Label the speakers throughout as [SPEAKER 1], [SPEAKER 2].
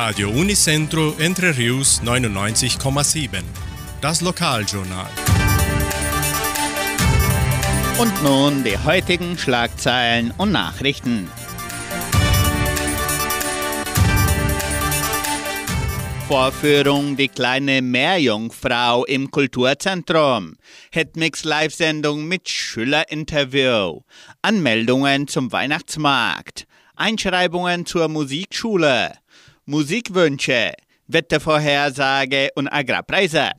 [SPEAKER 1] Radio Unicentro Entre Rius 99,7. Das Lokaljournal.
[SPEAKER 2] Und nun die heutigen Schlagzeilen und Nachrichten. Vorführung Die kleine Meerjungfrau im Kulturzentrum. Hitmix Live-Sendung mit Schülerinterview. Anmeldungen zum Weihnachtsmarkt. Einschreibungen zur Musikschule. Musikwünsche. Wettervorhersage und Agrarpreise.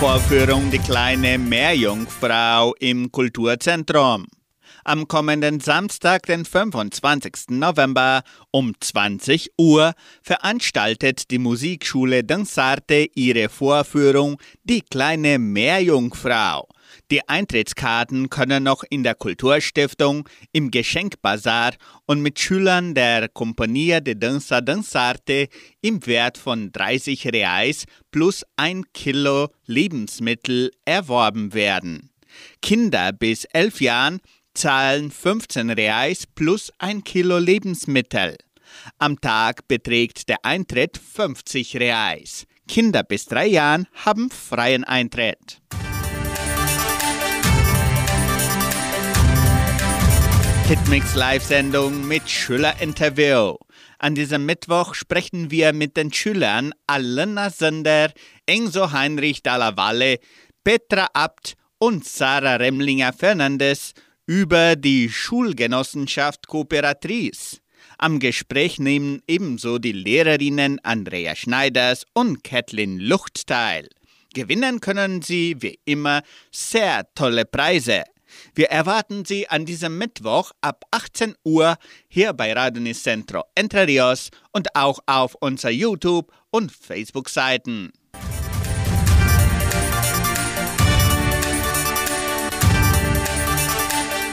[SPEAKER 2] Vorführung Die kleine Meerjungfrau im Kulturzentrum. Am kommenden Samstag, den 25. November um 20 Uhr veranstaltet die Musikschule Dansarte ihre Vorführung Die kleine Meerjungfrau. Die Eintrittskarten können noch in der Kulturstiftung, im Geschenkbazar und mit Schülern der Compagnia de Danza Danzarte im Wert von 30 Reais plus ein Kilo Lebensmittel erworben werden. Kinder bis 11 Jahren zahlen 15 Reais plus ein Kilo Lebensmittel. Am Tag beträgt der Eintritt 50 Reais. Kinder bis drei Jahren haben freien Eintritt. Hitmix Live-Sendung mit Schülerinterview. An diesem Mittwoch sprechen wir mit den Schülern Alena Sender, Enzo Heinrich Dalla Valle, Petra Abt und Sarah Remlinger Fernandes über die Schulgenossenschaft Kooperatrice. Am Gespräch nehmen ebenso die Lehrerinnen Andrea Schneiders und Kathleen Lucht teil. Gewinnen können sie wie immer sehr tolle Preise. Wir erwarten Sie an diesem Mittwoch ab 18 Uhr hier bei Radonis Centro Entre Rios und auch auf unserer YouTube- und Facebook-Seiten.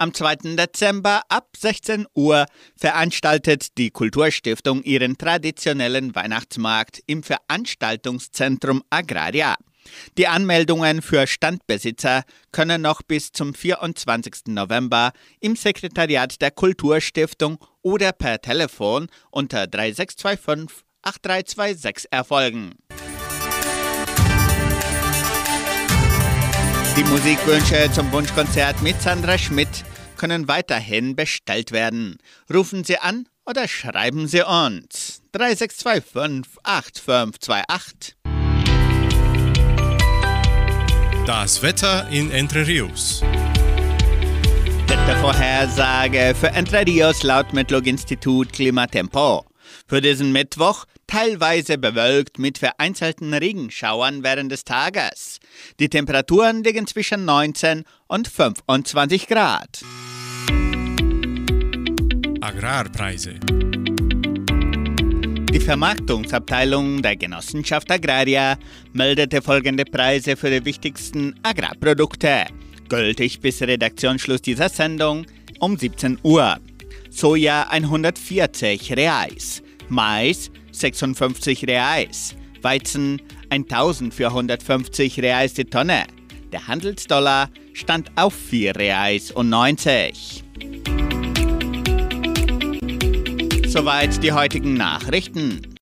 [SPEAKER 2] Am 2. Dezember ab 16 Uhr veranstaltet die Kulturstiftung ihren traditionellen Weihnachtsmarkt im Veranstaltungszentrum Agraria. Die Anmeldungen für Standbesitzer können noch bis zum 24. November im Sekretariat der Kulturstiftung oder per Telefon unter 3625 8326 erfolgen. Die Musikwünsche zum Wunschkonzert mit Sandra Schmidt können weiterhin bestellt werden. Rufen Sie an oder schreiben Sie uns. 3625 8528.
[SPEAKER 1] Das Wetter in Entre Rios.
[SPEAKER 2] Wettervorhersage für Entre Rios laut Metlog-Institut Klimatempo. Für diesen Mittwoch teilweise bewölkt mit vereinzelten Regenschauern während des Tages. Die Temperaturen liegen zwischen 19 und 25 Grad.
[SPEAKER 1] Agrarpreise.
[SPEAKER 2] Die Vermarktungsabteilung der Genossenschaft Agraria meldete folgende Preise für die wichtigsten Agrarprodukte. Gültig bis Redaktionsschluss dieser Sendung um 17 Uhr. Soja 140 Reais, Mais 56 Reais, Weizen 1450 Reais die Tonne. Der Handelsdollar stand auf 4 Reais und 90. Soweit die heutigen Nachrichten.